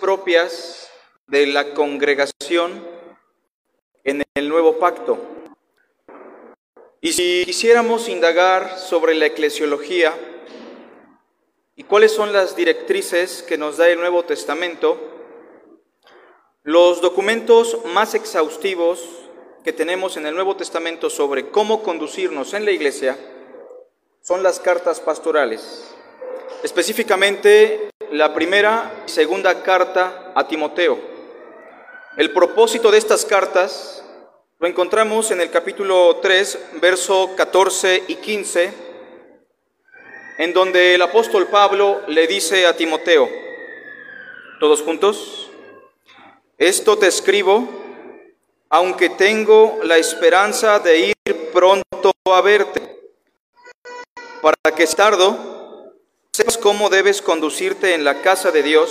propias de la congregación en el nuevo pacto. Y si quisiéramos indagar sobre la eclesiología y cuáles son las directrices que nos da el Nuevo Testamento, los documentos más exhaustivos que tenemos en el Nuevo Testamento sobre cómo conducirnos en la iglesia son las cartas pastorales. Específicamente la primera y segunda carta a Timoteo. El propósito de estas cartas lo encontramos en el capítulo 3, verso 14 y 15, en donde el apóstol Pablo le dice a Timoteo, todos juntos, esto te escribo, aunque tengo la esperanza de ir pronto a verte, para que tardo sepas cómo debes conducirte en la casa de Dios,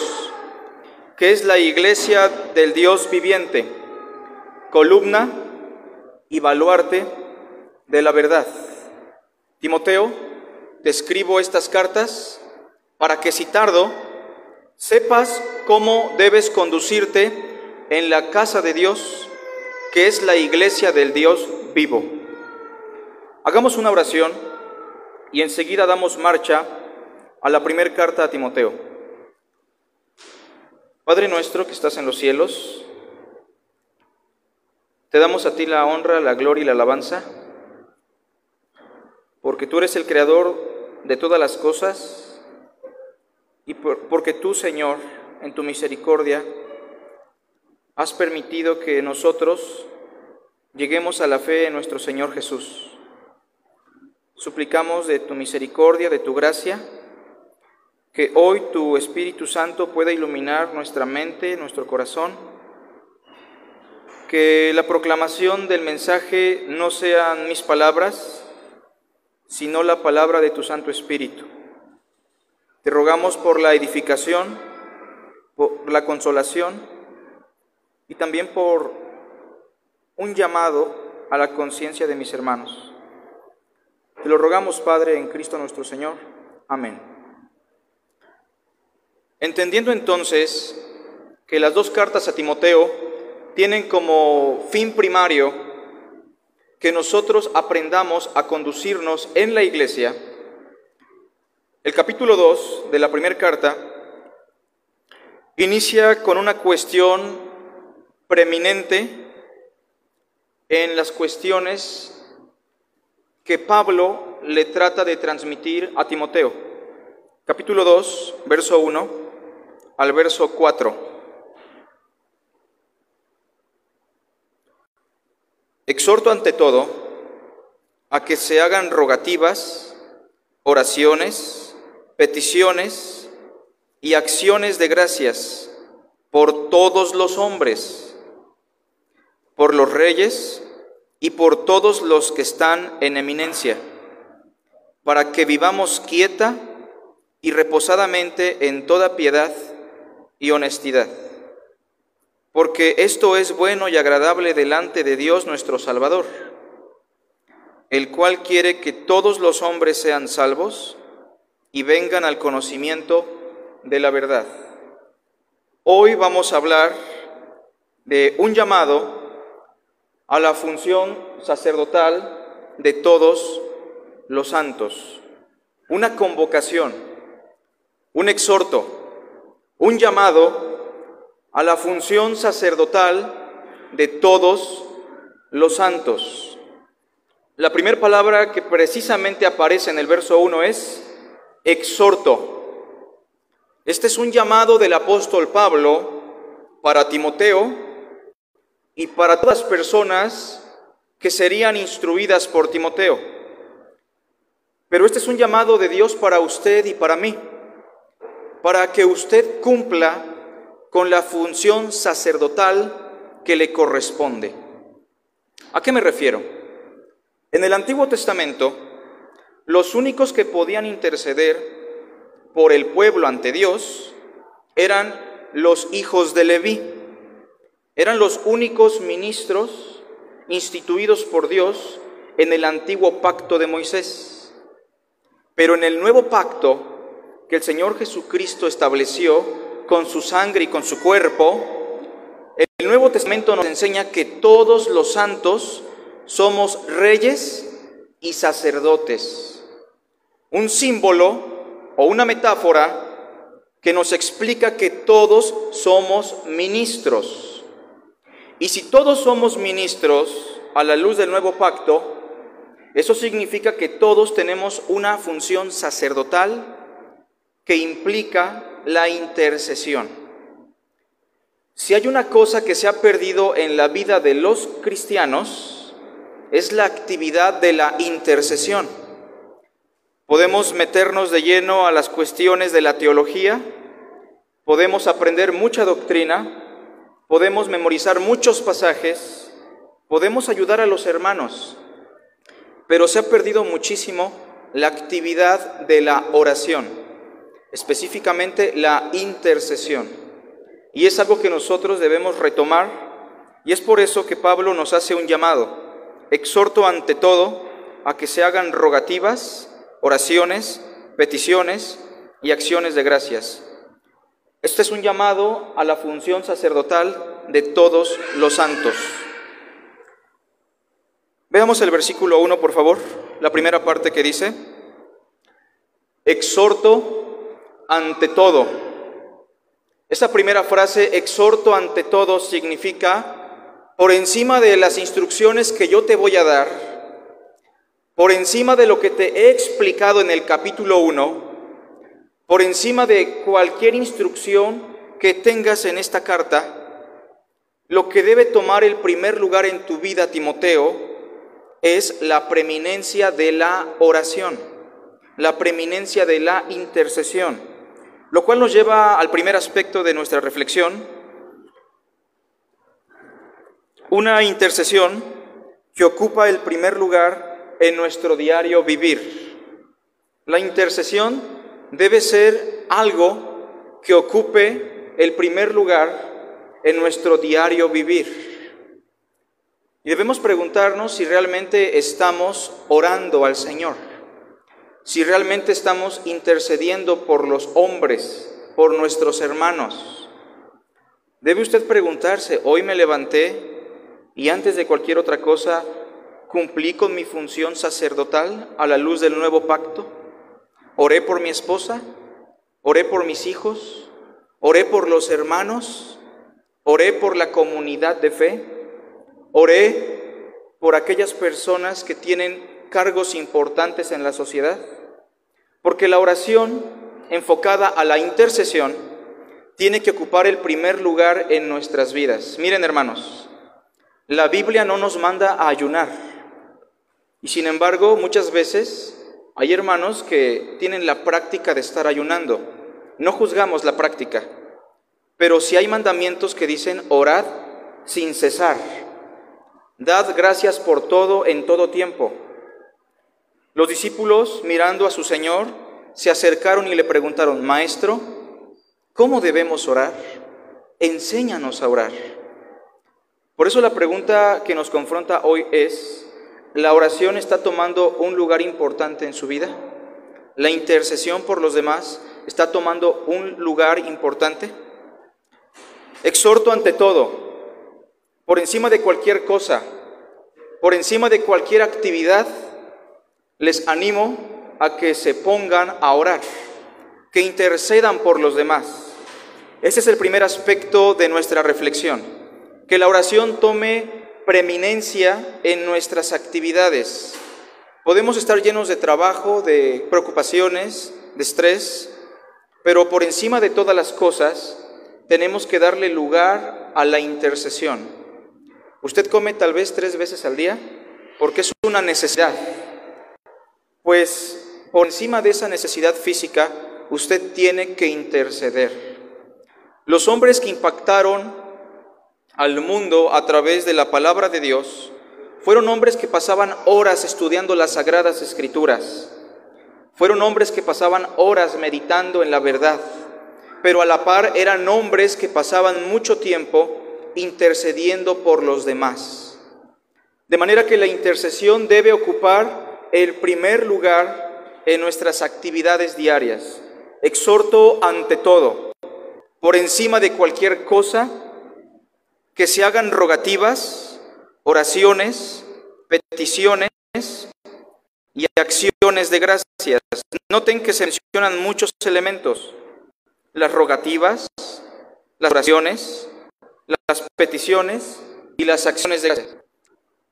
que es la iglesia del Dios viviente, columna y baluarte de la verdad. Timoteo, te escribo estas cartas para que si tardo, sepas cómo debes conducirte en la casa de Dios, que es la iglesia del Dios vivo. Hagamos una oración y enseguida damos marcha a la primera carta a Timoteo. Padre nuestro que estás en los cielos, te damos a ti la honra, la gloria y la alabanza, porque tú eres el creador de todas las cosas y porque tú, Señor, en tu misericordia, has permitido que nosotros lleguemos a la fe en nuestro Señor Jesús. Suplicamos de tu misericordia, de tu gracia, que hoy tu Espíritu Santo pueda iluminar nuestra mente, nuestro corazón, que la proclamación del mensaje no sean mis palabras, sino la palabra de tu Santo Espíritu. Te rogamos por la edificación, por la consolación y también por un llamado a la conciencia de mis hermanos. Te lo rogamos, Padre, en Cristo nuestro Señor. Amén. Entendiendo entonces que las dos cartas a Timoteo tienen como fin primario que nosotros aprendamos a conducirnos en la iglesia, el capítulo 2 de la primera carta inicia con una cuestión preeminente en las cuestiones que Pablo le trata de transmitir a Timoteo. Capítulo 2, verso 1 al verso 4. Exhorto ante todo a que se hagan rogativas, oraciones, peticiones y acciones de gracias por todos los hombres, por los reyes, y por todos los que están en eminencia, para que vivamos quieta y reposadamente en toda piedad y honestidad. Porque esto es bueno y agradable delante de Dios nuestro Salvador, el cual quiere que todos los hombres sean salvos y vengan al conocimiento de la verdad. Hoy vamos a hablar de un llamado a la función sacerdotal de todos los santos. Una convocación, un exhorto, un llamado a la función sacerdotal de todos los santos. La primera palabra que precisamente aparece en el verso 1 es exhorto. Este es un llamado del apóstol Pablo para Timoteo, y para todas las personas que serían instruidas por Timoteo. Pero este es un llamado de Dios para usted y para mí, para que usted cumpla con la función sacerdotal que le corresponde. ¿A qué me refiero? En el Antiguo Testamento, los únicos que podían interceder por el pueblo ante Dios eran los hijos de Leví. Eran los únicos ministros instituidos por Dios en el antiguo pacto de Moisés. Pero en el nuevo pacto que el Señor Jesucristo estableció con su sangre y con su cuerpo, el Nuevo Testamento nos enseña que todos los santos somos reyes y sacerdotes. Un símbolo o una metáfora que nos explica que todos somos ministros. Y si todos somos ministros a la luz del nuevo pacto, eso significa que todos tenemos una función sacerdotal que implica la intercesión. Si hay una cosa que se ha perdido en la vida de los cristianos, es la actividad de la intercesión. Podemos meternos de lleno a las cuestiones de la teología, podemos aprender mucha doctrina, podemos memorizar muchos pasajes, podemos ayudar a los hermanos, pero se ha perdido muchísimo la actividad de la oración, específicamente la intercesión. Y es algo que nosotros debemos retomar y es por eso que Pablo nos hace un llamado. Exhorto ante todo a que se hagan rogativas, oraciones, peticiones y acciones de gracias. Este es un llamado a la función sacerdotal de todos los santos. Veamos el versículo 1, por favor, la primera parte que dice, exhorto ante todo. Esa primera frase, exhorto ante todo, significa, por encima de las instrucciones que yo te voy a dar, por encima de lo que te he explicado en el capítulo 1, por encima de cualquier instrucción que tengas en esta carta, lo que debe tomar el primer lugar en tu vida, Timoteo, es la preeminencia de la oración, la preeminencia de la intercesión, lo cual nos lleva al primer aspecto de nuestra reflexión, una intercesión que ocupa el primer lugar en nuestro diario vivir. La intercesión debe ser algo que ocupe el primer lugar en nuestro diario vivir. Y debemos preguntarnos si realmente estamos orando al Señor, si realmente estamos intercediendo por los hombres, por nuestros hermanos. Debe usted preguntarse, hoy me levanté y antes de cualquier otra cosa, ¿cumplí con mi función sacerdotal a la luz del nuevo pacto? ¿Oré por mi esposa? ¿Oré por mis hijos? ¿Oré por los hermanos? ¿Oré por la comunidad de fe? Oré por aquellas personas que tienen cargos importantes en la sociedad, porque la oración enfocada a la intercesión tiene que ocupar el primer lugar en nuestras vidas. Miren hermanos, la Biblia no nos manda a ayunar. Y sin embargo, muchas veces hay hermanos que tienen la práctica de estar ayunando. No juzgamos la práctica, pero si hay mandamientos que dicen orad sin cesar. Dad gracias por todo en todo tiempo. Los discípulos, mirando a su Señor, se acercaron y le preguntaron, Maestro, ¿cómo debemos orar? Enséñanos a orar. Por eso la pregunta que nos confronta hoy es, ¿la oración está tomando un lugar importante en su vida? ¿La intercesión por los demás está tomando un lugar importante? Exhorto ante todo por encima de cualquier cosa, por encima de cualquier actividad, les animo a que se pongan a orar, que intercedan por los demás. Ese es el primer aspecto de nuestra reflexión, que la oración tome preeminencia en nuestras actividades. Podemos estar llenos de trabajo, de preocupaciones, de estrés, pero por encima de todas las cosas tenemos que darle lugar a la intercesión. Usted come tal vez tres veces al día porque es una necesidad. Pues por encima de esa necesidad física, usted tiene que interceder. Los hombres que impactaron al mundo a través de la palabra de Dios fueron hombres que pasaban horas estudiando las sagradas escrituras. Fueron hombres que pasaban horas meditando en la verdad, pero a la par eran hombres que pasaban mucho tiempo intercediendo por los demás. De manera que la intercesión debe ocupar el primer lugar en nuestras actividades diarias. Exhorto ante todo. por encima de cualquier cosa, que se hagan rogativas, oraciones, peticiones y acciones de gracias. Noten que se mencionan muchos elementos, las rogativas, las oraciones, las peticiones y las acciones de gracias.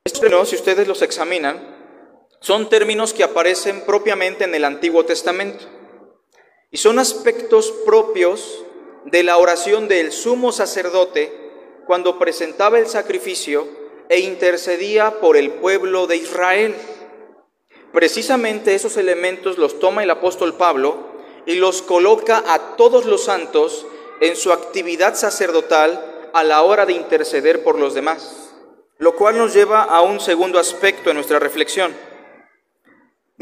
Estos términos, si ustedes los examinan, son términos que aparecen propiamente en el Antiguo Testamento y son aspectos propios de la oración del sumo sacerdote cuando presentaba el sacrificio e intercedía por el pueblo de Israel. Precisamente esos elementos los toma el apóstol Pablo y los coloca a todos los santos en su actividad sacerdotal a la hora de interceder por los demás, lo cual nos lleva a un segundo aspecto en nuestra reflexión.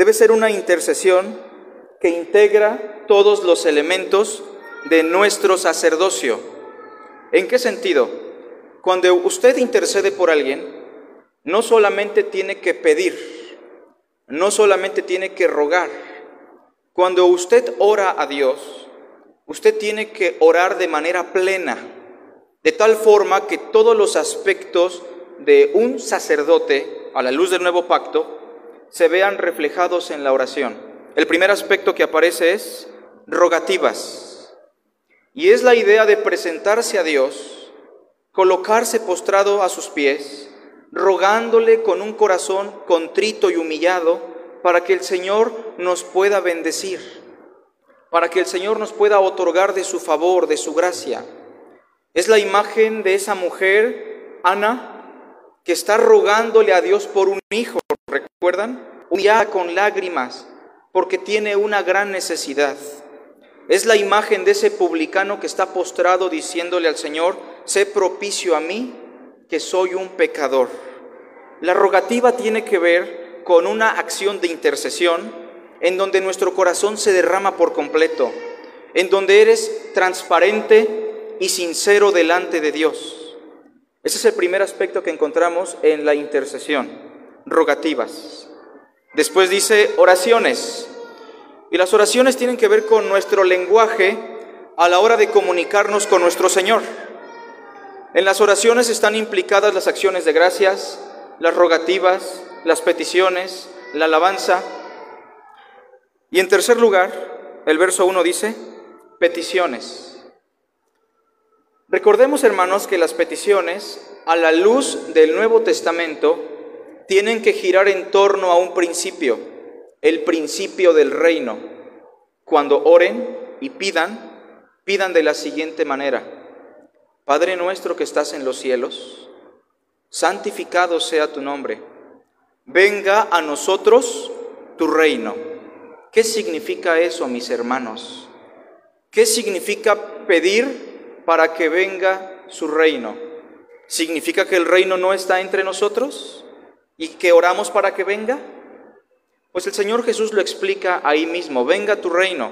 Debe ser una intercesión que integra todos los elementos de nuestro sacerdocio. ¿En qué sentido? Cuando usted intercede por alguien, no solamente tiene que pedir, no solamente tiene que rogar. Cuando usted ora a Dios, usted tiene que orar de manera plena, de tal forma que todos los aspectos de un sacerdote a la luz del nuevo pacto se vean reflejados en la oración. El primer aspecto que aparece es rogativas. Y es la idea de presentarse a Dios, colocarse postrado a sus pies, rogándole con un corazón contrito y humillado para que el Señor nos pueda bendecir, para que el Señor nos pueda otorgar de su favor, de su gracia. Es la imagen de esa mujer, Ana, que está rogándole a Dios por un hijo, ¿recuerdan? Humillada con lágrimas, porque tiene una gran necesidad. Es la imagen de ese publicano que está postrado diciéndole al Señor, sé propicio a mí, que soy un pecador. La rogativa tiene que ver con una acción de intercesión en donde nuestro corazón se derrama por completo, en donde eres transparente y sincero delante de Dios. Ese es el primer aspecto que encontramos en la intercesión, rogativas. Después dice oraciones. Y las oraciones tienen que ver con nuestro lenguaje a la hora de comunicarnos con nuestro Señor. En las oraciones están implicadas las acciones de gracias, las rogativas, las peticiones, la alabanza. Y en tercer lugar, el verso 1 dice, peticiones. Recordemos, hermanos, que las peticiones, a la luz del Nuevo Testamento, tienen que girar en torno a un principio, el principio del reino. Cuando oren y pidan, pidan de la siguiente manera. Padre nuestro que estás en los cielos, santificado sea tu nombre. Venga a nosotros tu reino. ¿Qué significa eso, mis hermanos? ¿Qué significa pedir para que venga su reino. ¿Significa que el reino no está entre nosotros y que oramos para que venga? Pues el Señor Jesús lo explica ahí mismo, venga tu reino,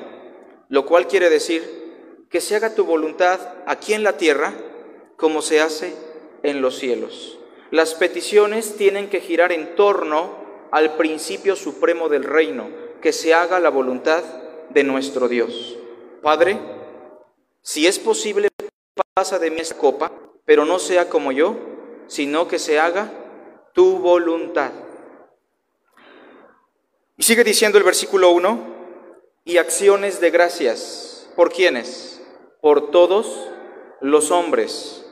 lo cual quiere decir que se haga tu voluntad aquí en la tierra como se hace en los cielos. Las peticiones tienen que girar en torno al principio supremo del reino, que se haga la voluntad de nuestro Dios. Padre, si es posible pasa de mí esa copa, pero no sea como yo, sino que se haga tu voluntad. Y sigue diciendo el versículo 1, y acciones de gracias. ¿Por quiénes? Por todos los hombres.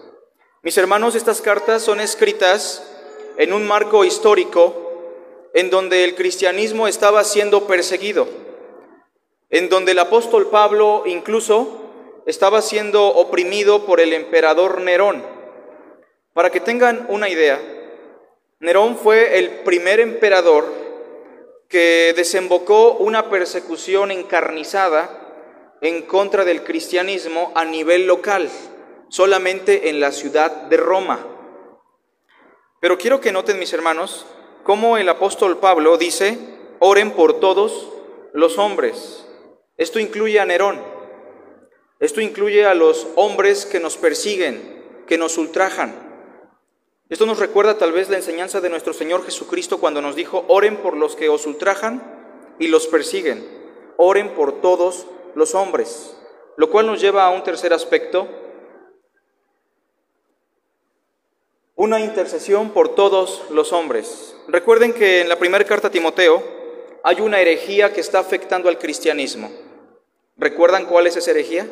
Mis hermanos, estas cartas son escritas en un marco histórico en donde el cristianismo estaba siendo perseguido, en donde el apóstol Pablo incluso estaba siendo oprimido por el emperador Nerón. Para que tengan una idea, Nerón fue el primer emperador que desembocó una persecución encarnizada en contra del cristianismo a nivel local, solamente en la ciudad de Roma. Pero quiero que noten, mis hermanos, cómo el apóstol Pablo dice, oren por todos los hombres. Esto incluye a Nerón. Esto incluye a los hombres que nos persiguen, que nos ultrajan. Esto nos recuerda tal vez la enseñanza de nuestro Señor Jesucristo cuando nos dijo, oren por los que os ultrajan y los persiguen, oren por todos los hombres. lo cual nos lleva a un tercer aspecto, una intercesión por todos los hombres. Recuerden que en la primera carta a Timoteo hay una herejía que está afectando al cristianismo. ¿Recuerdan cuál es esa herejía?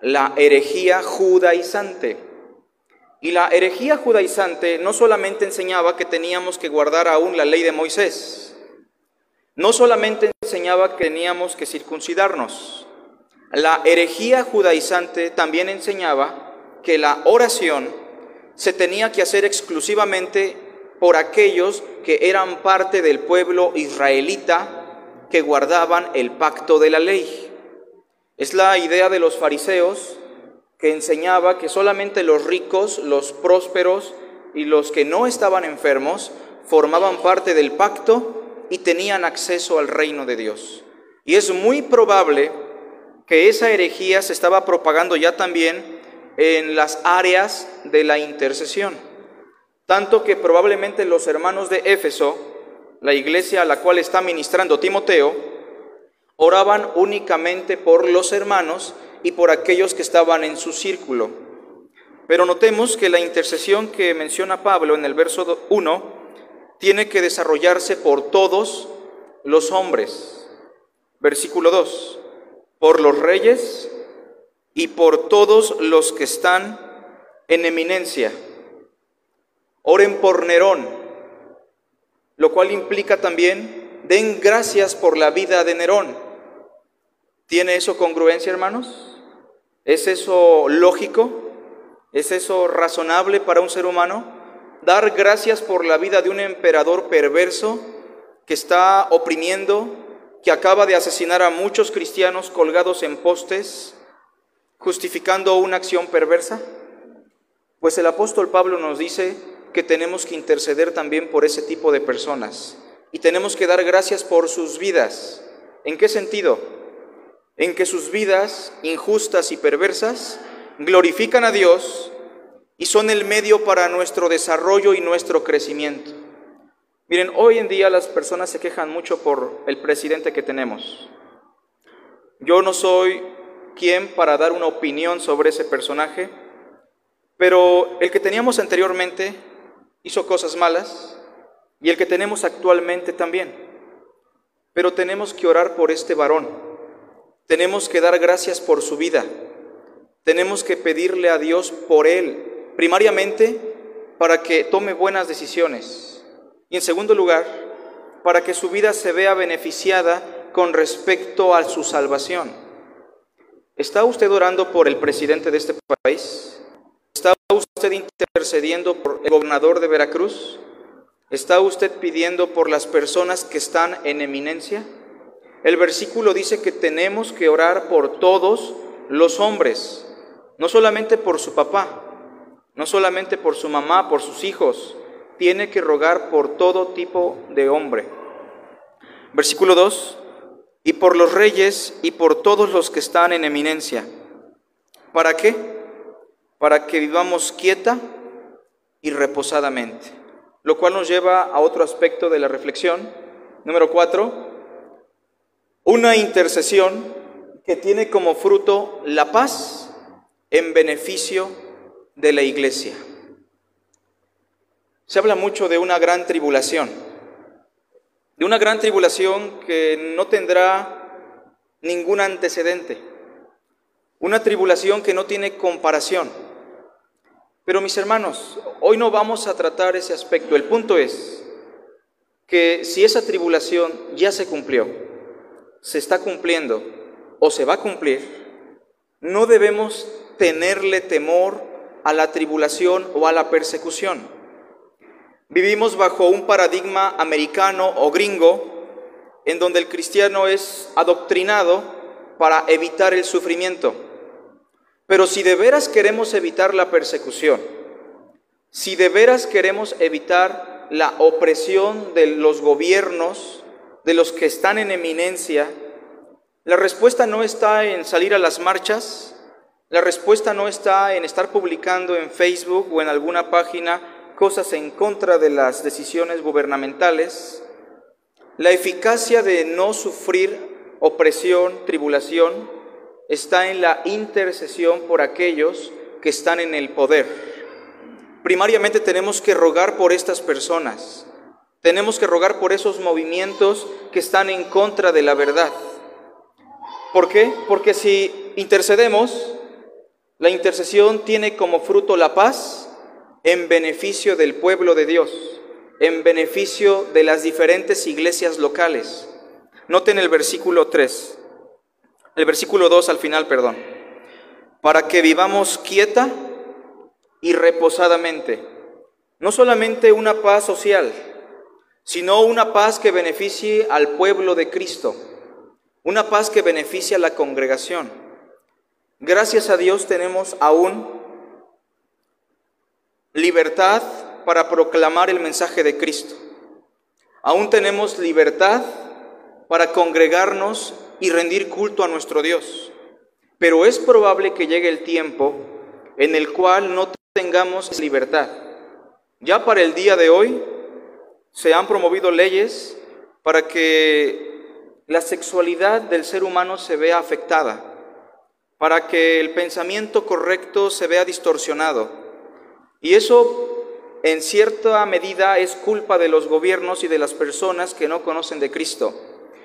La herejía judaizante. Y la herejía judaizante no solamente enseñaba que teníamos que guardar aún la ley de Moisés, no solamente enseñaba que teníamos que circuncidarnos, la herejía judaizante también enseñaba que la oración se tenía que hacer exclusivamente por aquellos que eran parte del pueblo israelita que guardaban el pacto de la ley. Es la idea de los fariseos que enseñaba que solamente los ricos, los prósperos y los que no estaban enfermos formaban parte del pacto y tenían acceso al reino de Dios. Y es muy probable que esa herejía se estaba propagando ya también en las áreas de la intercesión. Tanto que probablemente los hermanos de Éfeso, la iglesia a la cual está ministrando Timoteo, oraban únicamente por los hermanos y por aquellos que estaban en su círculo. Pero notemos que la intercesión que menciona Pablo en el verso 1 tiene que desarrollarse por todos los hombres. Versículo 2, por los reyes y por todos los que están en eminencia. Oren por Nerón, lo cual implica también, den gracias por la vida de Nerón. ¿Tiene eso congruencia, hermanos? ¿Es eso lógico? ¿Es eso razonable para un ser humano? Dar gracias por la vida de un emperador perverso que está oprimiendo, que acaba de asesinar a muchos cristianos colgados en postes, justificando una acción perversa? Pues el apóstol Pablo nos dice que tenemos que interceder también por ese tipo de personas y tenemos que dar gracias por sus vidas. ¿En qué sentido? En que sus vidas injustas y perversas glorifican a Dios y son el medio para nuestro desarrollo y nuestro crecimiento. Miren, hoy en día las personas se quejan mucho por el presidente que tenemos. Yo no soy quien para dar una opinión sobre ese personaje, pero el que teníamos anteriormente hizo cosas malas y el que tenemos actualmente también. Pero tenemos que orar por este varón tenemos que dar gracias por su vida. Tenemos que pedirle a Dios por él, primariamente para que tome buenas decisiones. Y en segundo lugar, para que su vida se vea beneficiada con respecto a su salvación. ¿Está usted orando por el presidente de este país? ¿Está usted intercediendo por el gobernador de Veracruz? ¿Está usted pidiendo por las personas que están en eminencia? El versículo dice que tenemos que orar por todos los hombres, no solamente por su papá, no solamente por su mamá, por sus hijos, tiene que rogar por todo tipo de hombre. Versículo 2, y por los reyes y por todos los que están en eminencia. ¿Para qué? Para que vivamos quieta y reposadamente. Lo cual nos lleva a otro aspecto de la reflexión. Número 4, una intercesión que tiene como fruto la paz en beneficio de la iglesia. Se habla mucho de una gran tribulación, de una gran tribulación que no tendrá ningún antecedente, una tribulación que no tiene comparación. Pero mis hermanos, hoy no vamos a tratar ese aspecto. El punto es que si esa tribulación ya se cumplió, se está cumpliendo o se va a cumplir, no debemos tenerle temor a la tribulación o a la persecución. Vivimos bajo un paradigma americano o gringo en donde el cristiano es adoctrinado para evitar el sufrimiento. Pero si de veras queremos evitar la persecución, si de veras queremos evitar la opresión de los gobiernos, de los que están en eminencia, la respuesta no está en salir a las marchas, la respuesta no está en estar publicando en Facebook o en alguna página cosas en contra de las decisiones gubernamentales. La eficacia de no sufrir opresión, tribulación, está en la intercesión por aquellos que están en el poder. Primariamente tenemos que rogar por estas personas. Tenemos que rogar por esos movimientos que están en contra de la verdad. ¿Por qué? Porque si intercedemos, la intercesión tiene como fruto la paz en beneficio del pueblo de Dios, en beneficio de las diferentes iglesias locales. Noten el versículo 3, el versículo 2 al final, perdón. Para que vivamos quieta y reposadamente. No solamente una paz social, sino una paz que beneficie al pueblo de Cristo, una paz que beneficie a la congregación. Gracias a Dios tenemos aún libertad para proclamar el mensaje de Cristo. Aún tenemos libertad para congregarnos y rendir culto a nuestro Dios. Pero es probable que llegue el tiempo en el cual no tengamos libertad. Ya para el día de hoy se han promovido leyes para que la sexualidad del ser humano se vea afectada, para que el pensamiento correcto se vea distorsionado. Y eso en cierta medida es culpa de los gobiernos y de las personas que no conocen de Cristo,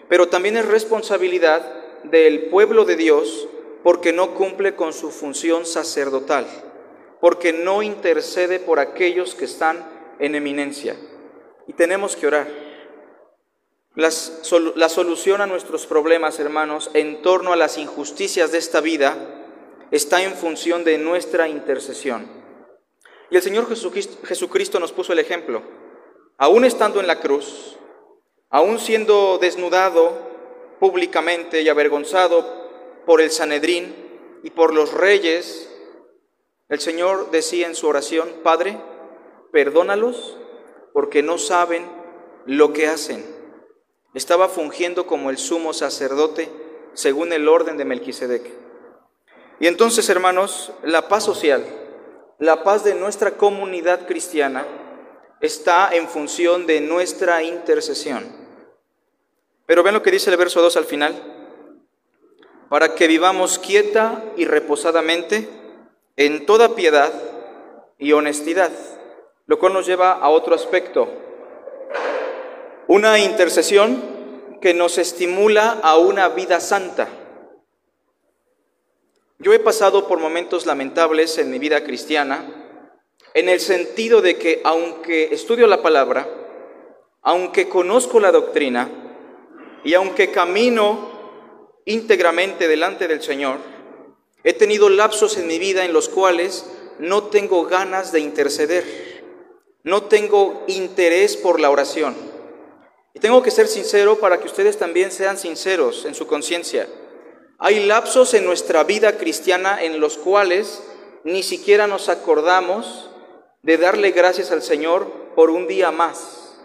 pero también es responsabilidad del pueblo de Dios porque no cumple con su función sacerdotal, porque no intercede por aquellos que están en eminencia y tenemos que orar. la solución a nuestros problemas, hermanos, en torno a las injusticias de esta vida, está en función de nuestra intercesión. Y el Señor Jesucristo, Jesucristo nos puso el ejemplo. Aún estando en la cruz, aún siendo desnudado públicamente y avergonzado por el Sanedrín y por los reyes, el Señor decía en su oración, Padre, perdónalos porque no saben lo que hacen. Estaba fungiendo como el sumo sacerdote según el orden de Melquisedec. Y entonces, hermanos, la paz social, la paz de nuestra comunidad cristiana está en función de nuestra intercesión. Pero ven lo que dice el verso 2 al final. Para que vivamos quieta y reposadamente en toda piedad y honestidad lo cual nos lleva a otro aspecto. Una intercesión que nos estimula a una vida santa. Yo he pasado por momentos lamentables en mi vida cristiana, en el sentido de que aunque estudio la palabra, aunque conozco la doctrina y aunque camino íntegramente delante del Señor, he tenido lapsos en mi vida en los cuales no tengo ganas de interceder no tengo interés por la oración. Y tengo que ser sincero para que ustedes también sean sinceros en su conciencia. Hay lapsos en nuestra vida cristiana en los cuales ni siquiera nos acordamos de darle gracias al Señor por un día más.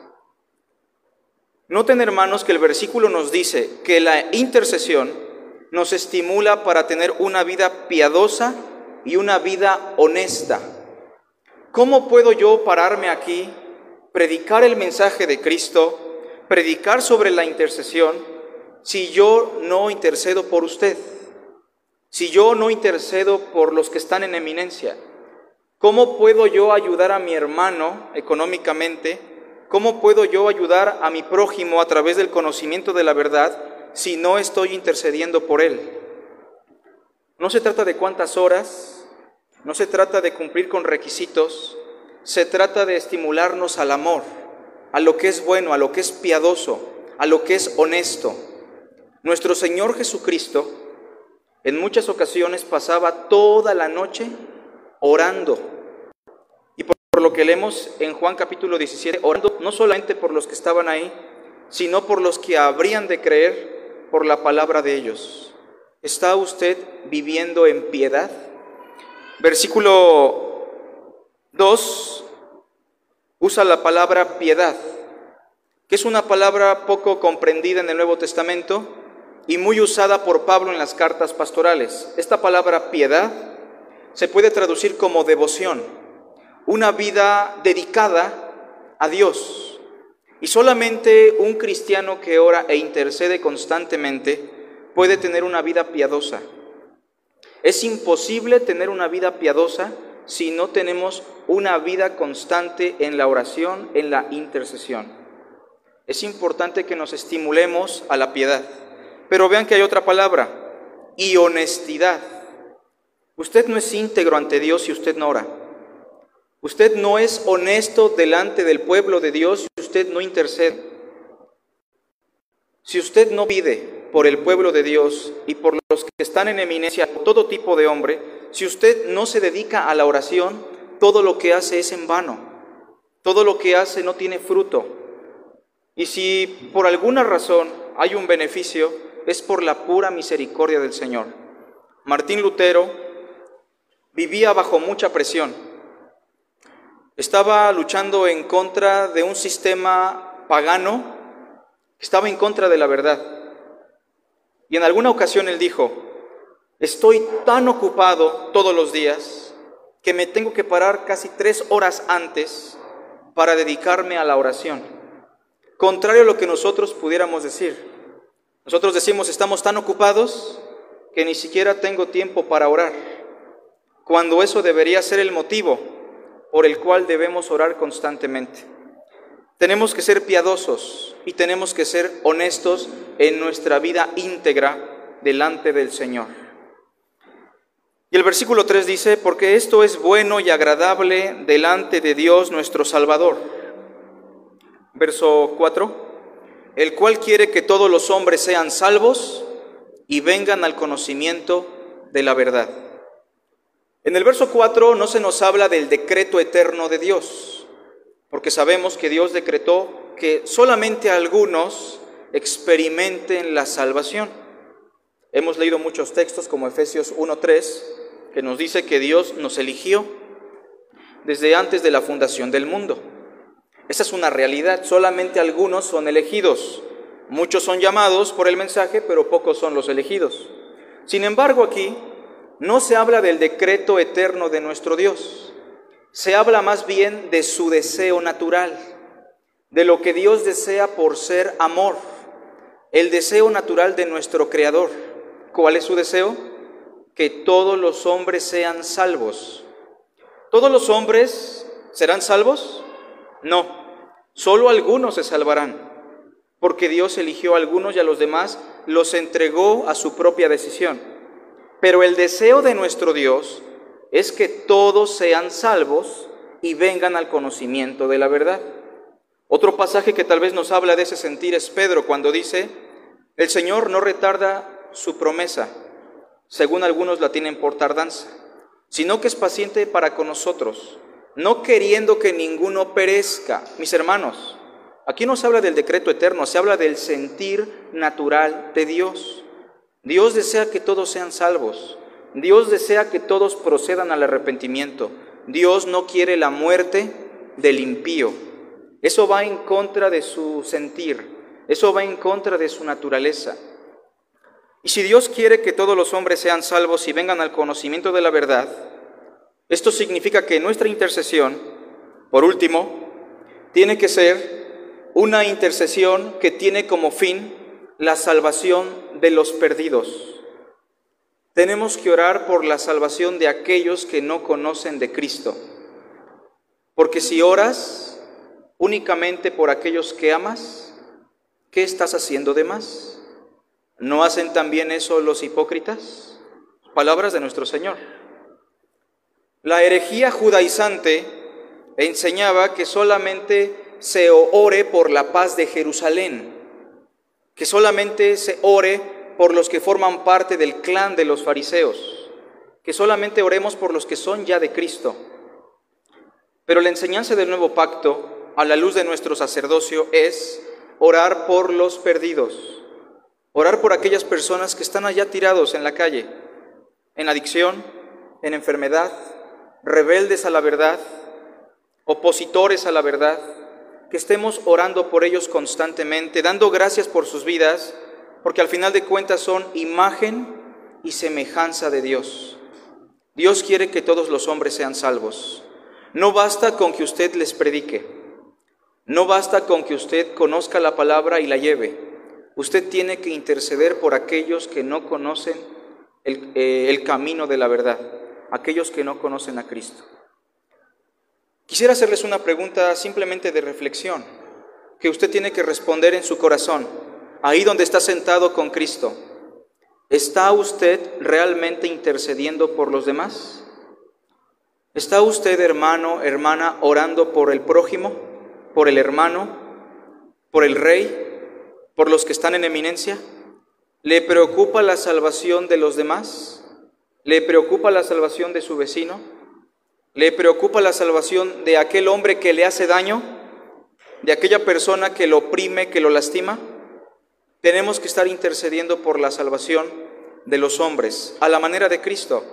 Noten hermanos que el versículo nos dice que la intercesión nos estimula para tener una vida piadosa y una vida honesta. ¿Cómo puedo yo pararme aquí, predicar el mensaje de Cristo, predicar sobre la intercesión, si yo no intercedo por usted? Si yo no intercedo por los que están en eminencia, ¿cómo puedo yo ayudar a mi hermano económicamente? ¿Cómo puedo yo ayudar a mi prójimo a través del conocimiento de la verdad si no estoy intercediendo por él? No se trata de cuántas horas, no se trata de cumplir con requisitos, se trata de estimularnos al amor, a lo que es bueno, a lo que es piadoso, a lo que es honesto. Nuestro Señor Jesucristo en muchas ocasiones pasaba toda la noche orando. Y por, lo que leemos en Juan capítulo 17, orando no solamente por los que estaban ahí, sino por los que habrían de creer por la palabra de ellos. ¿Está usted viviendo en piedad? Versículo 2 usa la palabra piedad, que es una palabra poco comprendida en el Nuevo Testamento y muy usada por Pablo en las cartas pastorales. Esta palabra piedad se puede traducir como devoción, una vida dedicada a Dios. Y solamente un cristiano que ora e intercede constantemente puede tener una vida piadosa. Es imposible tener una vida piadosa si no tenemos una vida constante en la oración, en la intercesión. Es importante que nos estimulemos a la piedad. Pero vean que hay otra palabra, y honestidad. Usted no es íntegro ante Dios si usted no ora. Usted no es honesto delante del pueblo de Dios si usted no intercede. Si usted no pide por el pueblo de Dios y por los que están en eminencia, todo tipo de hombre, si usted no se dedica a la oración, todo lo que hace es en vano. Todo lo que hace no tiene fruto. Y si por alguna razón hay un beneficio, es por la pura misericordia del Señor. Martín Lutero vivía bajo mucha presión estaba luchando en contra de un sistema pagano estaba en contra de la verdad. Y en alguna ocasión él dijo, estoy tan ocupado todos los días que me tengo que parar casi tres horas antes para dedicarme a la oración. Contrario a lo que nosotros pudiéramos decir. Nosotros decimos, estamos tan ocupados que ni siquiera tengo tiempo para orar, cuando eso debería ser el motivo por el cual debemos orar constantemente. Tenemos que ser piadosos y tenemos que ser honestos en nuestra vida íntegra delante del Señor. Y el versículo 3 dice, porque esto es bueno y agradable delante de Dios nuestro Salvador. Verso 4, el cual quiere que todos los hombres sean salvos y vengan al conocimiento de la verdad. En el verso 4 no se nos habla del decreto eterno de Dios, porque sabemos que Dios decretó que solamente algunos experimenten la salvación. Hemos leído muchos textos como Efesios 1.3, que nos dice que Dios nos eligió desde antes de la fundación del mundo. Esa es una realidad, solamente algunos son elegidos. Muchos son llamados por el mensaje, pero pocos son los elegidos. Sin embargo, aquí no se habla del decreto eterno de nuestro Dios, se habla más bien de su deseo natural, de lo que Dios desea por ser amor, el deseo natural de nuestro Creador. ¿Cuál es su deseo? Que todos los hombres sean salvos. ¿Todos los hombres serán salvos? No, solo algunos se salvarán, porque Dios eligió a algunos y a los demás los entregó a su propia decisión. Pero el deseo de nuestro Dios es que todos sean salvos y vengan al conocimiento de la verdad. Otro pasaje que tal vez nos habla de ese sentir es Pedro cuando dice, el Señor no retarda su promesa, según algunos la tienen por tardanza, sino que es paciente para con nosotros, no queriendo que ninguno perezca. Mis hermanos, aquí no se habla del decreto eterno, se habla del sentir natural de Dios. Dios desea que todos sean salvos. Dios desea que todos procedan al arrepentimiento. Dios no quiere la muerte del impío. Eso va en contra de su sentir. Eso va en contra de su naturaleza. Y si Dios quiere que todos los hombres sean salvos y vengan al conocimiento de la verdad, esto significa que nuestra intercesión, por último, tiene que ser una intercesión que tiene como fin la salvación de los perdidos. Tenemos que orar por la salvación de aquellos que no conocen de Cristo. Porque si oras únicamente por aquellos que amas, ¿qué estás haciendo de más? ¿No hacen también eso los hipócritas? Palabras de nuestro Señor. La herejía judaizante enseñaba que solamente se ore por la paz de Jerusalén que solamente se ore por los que forman parte del clan de los fariseos, que solamente oremos por los que son ya de Cristo. Pero la enseñanza del nuevo pacto, a la luz de nuestro sacerdocio, es orar por los perdidos, orar por aquellas personas que están allá tirados en la calle, en adicción, en enfermedad, rebeldes a la verdad, opositores a la verdad, que estemos orando por ellos constantemente, dando gracias por sus vidas, porque al final de cuentas son imagen y semejanza de Dios. Dios quiere que todos los hombres sean salvos. No basta con que usted les predique, no basta con que usted conozca la palabra y la lleve. Usted tiene que interceder por aquellos que no conocen el, eh, el camino de la verdad, aquellos que no conocen a Cristo. Quisiera hacerles una pregunta simplemente de reflexión, que usted tiene que responder en su corazón, ahí donde está sentado con Cristo. ¿Está usted realmente intercediendo por los demás? ¿Está usted, hermano, hermana, orando por el prójimo, por el hermano, por el rey, por los que están en eminencia? ¿Le preocupa la salvación de los demás? ¿Le preocupa la salvación de su vecino? ¿Le preocupa la salvación de aquel hombre que le hace daño? ¿De aquella persona que lo oprime, que lo lastima? Tenemos que estar intercediendo por la salvación de los hombres, a la manera de Cristo.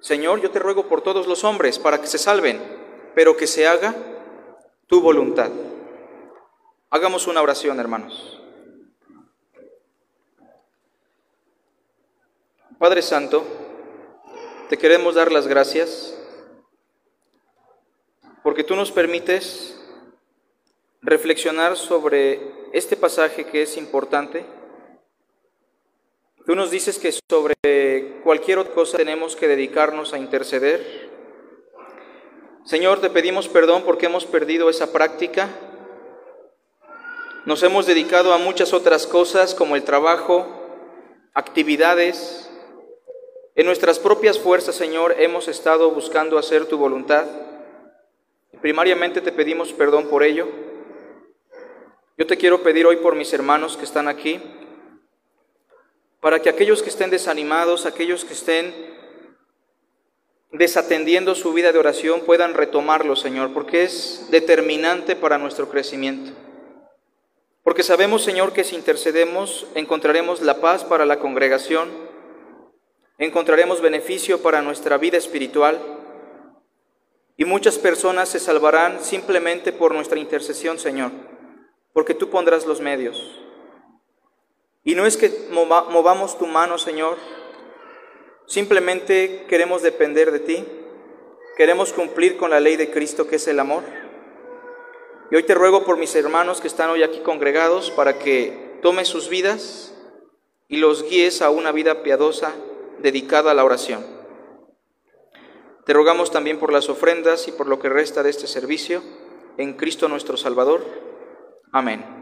Señor, yo te ruego por todos los hombres para que se salven, pero que se haga tu voluntad. Hagamos una oración, hermanos. Padre Santo, te queremos dar las gracias porque tú nos permites reflexionar sobre este pasaje que es importante. Tú nos dices que sobre cualquier otra cosa tenemos que dedicarnos a interceder. Señor, te pedimos perdón porque hemos perdido esa práctica. Nos hemos dedicado a muchas otras cosas como el trabajo, actividades. En nuestras propias fuerzas, Señor, hemos estado buscando hacer tu voluntad. Primariamente te pedimos perdón por ello. Yo te quiero pedir hoy por mis hermanos que están aquí, para que aquellos que estén desanimados, aquellos que estén desatendiendo su vida de oración puedan retomarlo, Señor, porque es determinante para nuestro crecimiento. Porque sabemos, Señor, que si intercedemos encontraremos la paz para la congregación, encontraremos beneficio para nuestra vida espiritual y muchas personas se salvarán simplemente por nuestra intercesión, Señor, porque tú pondrás los medios. Y no es que movamos tu mano, Señor, simplemente queremos depender de ti, queremos cumplir con la ley de Cristo que es el amor. Y hoy te ruego por mis hermanos que están hoy aquí congregados para que tomes sus vidas y los guíes a una vida piadosa dedicada a la oración. Te rogamos también por las ofrendas y por lo que resta de este servicio, en Cristo nuestro Salvador. Amén.